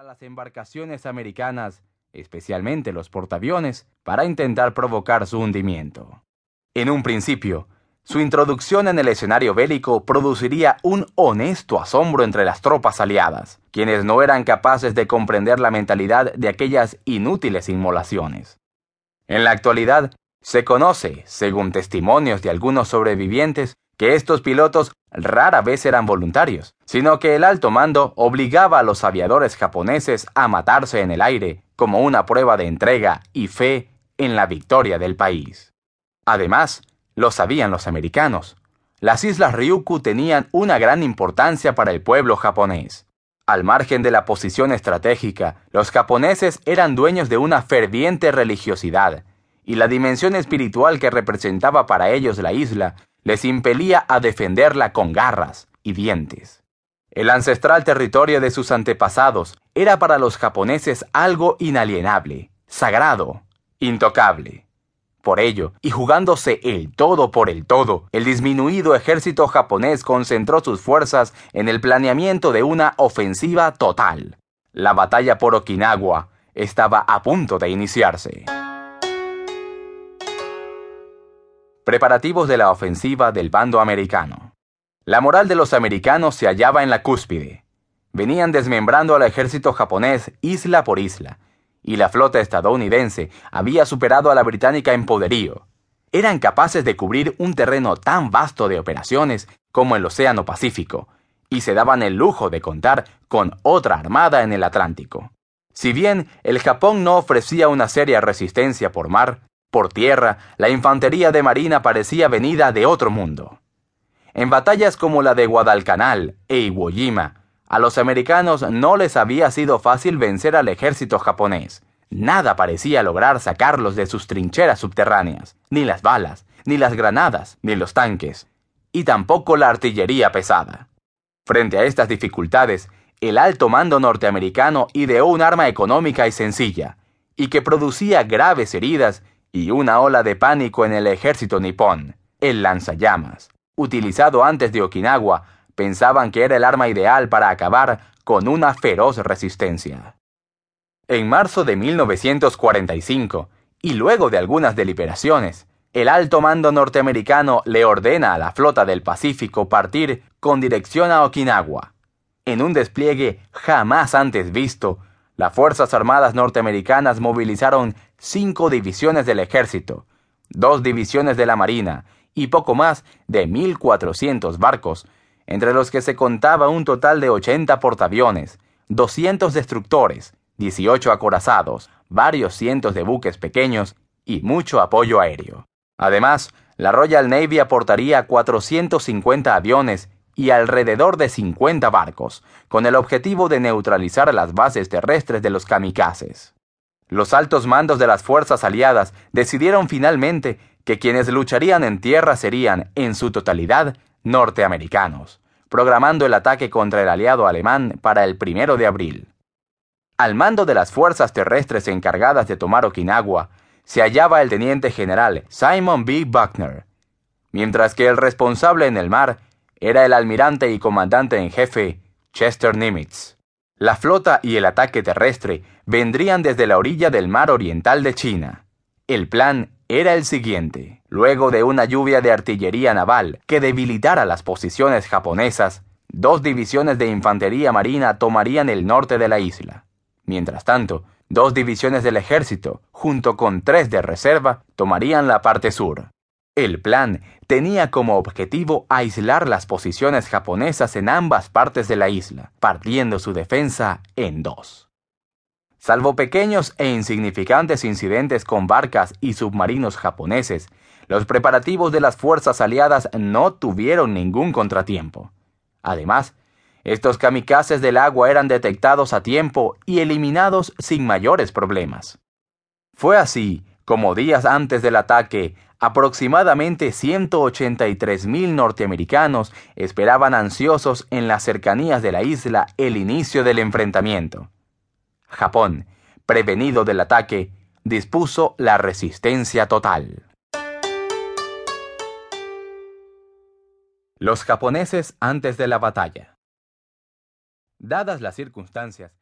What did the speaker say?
a las embarcaciones americanas, especialmente los portaaviones, para intentar provocar su hundimiento. En un principio, su introducción en el escenario bélico produciría un honesto asombro entre las tropas aliadas, quienes no eran capaces de comprender la mentalidad de aquellas inútiles inmolaciones. En la actualidad, se conoce, según testimonios de algunos sobrevivientes, que estos pilotos rara vez eran voluntarios, sino que el alto mando obligaba a los aviadores japoneses a matarse en el aire como una prueba de entrega y fe en la victoria del país. Además, lo sabían los americanos. Las islas Ryukyu tenían una gran importancia para el pueblo japonés. Al margen de la posición estratégica, los japoneses eran dueños de una ferviente religiosidad, y la dimensión espiritual que representaba para ellos la isla les impelía a defenderla con garras y dientes. El ancestral territorio de sus antepasados era para los japoneses algo inalienable, sagrado, intocable. Por ello, y jugándose el todo por el todo, el disminuido ejército japonés concentró sus fuerzas en el planeamiento de una ofensiva total. La batalla por Okinawa estaba a punto de iniciarse. Preparativos de la ofensiva del bando americano. La moral de los americanos se hallaba en la cúspide. Venían desmembrando al ejército japonés isla por isla, y la flota estadounidense había superado a la británica en poderío. Eran capaces de cubrir un terreno tan vasto de operaciones como el Océano Pacífico, y se daban el lujo de contar con otra armada en el Atlántico. Si bien el Japón no ofrecía una seria resistencia por mar, por tierra, la infantería de marina parecía venida de otro mundo. En batallas como la de Guadalcanal e Iwo Jima, a los americanos no les había sido fácil vencer al ejército japonés. Nada parecía lograr sacarlos de sus trincheras subterráneas, ni las balas, ni las granadas, ni los tanques, y tampoco la artillería pesada. Frente a estas dificultades, el alto mando norteamericano ideó un arma económica y sencilla, y que producía graves heridas y una ola de pánico en el ejército nipón, el lanzallamas. Utilizado antes de Okinawa, pensaban que era el arma ideal para acabar con una feroz resistencia. En marzo de 1945, y luego de algunas deliberaciones, el alto mando norteamericano le ordena a la flota del Pacífico partir con dirección a Okinawa. En un despliegue jamás antes visto, las Fuerzas Armadas norteamericanas movilizaron cinco divisiones del ejército, dos divisiones de la Marina y poco más de 1.400 barcos, entre los que se contaba un total de 80 portaaviones, 200 destructores, 18 acorazados, varios cientos de buques pequeños y mucho apoyo aéreo. Además, la Royal Navy aportaría 450 aviones y alrededor de 50 barcos, con el objetivo de neutralizar las bases terrestres de los kamikazes. Los altos mandos de las fuerzas aliadas decidieron finalmente que quienes lucharían en tierra serían, en su totalidad, norteamericanos, programando el ataque contra el aliado alemán para el primero de abril. Al mando de las fuerzas terrestres encargadas de tomar Okinawa se hallaba el teniente general Simon B. Buckner, mientras que el responsable en el mar era el almirante y comandante en jefe Chester Nimitz. La flota y el ataque terrestre vendrían desde la orilla del mar oriental de China. El plan era el siguiente. Luego de una lluvia de artillería naval que debilitara las posiciones japonesas, dos divisiones de infantería marina tomarían el norte de la isla. Mientras tanto, dos divisiones del ejército, junto con tres de reserva, tomarían la parte sur. El plan tenía como objetivo aislar las posiciones japonesas en ambas partes de la isla, partiendo su defensa en dos. Salvo pequeños e insignificantes incidentes con barcas y submarinos japoneses, los preparativos de las fuerzas aliadas no tuvieron ningún contratiempo. Además, estos kamikazes del agua eran detectados a tiempo y eliminados sin mayores problemas. Fue así como días antes del ataque, aproximadamente 183.000 norteamericanos esperaban ansiosos en las cercanías de la isla el inicio del enfrentamiento. Japón, prevenido del ataque, dispuso la resistencia total. Los japoneses antes de la batalla. Dadas las circunstancias,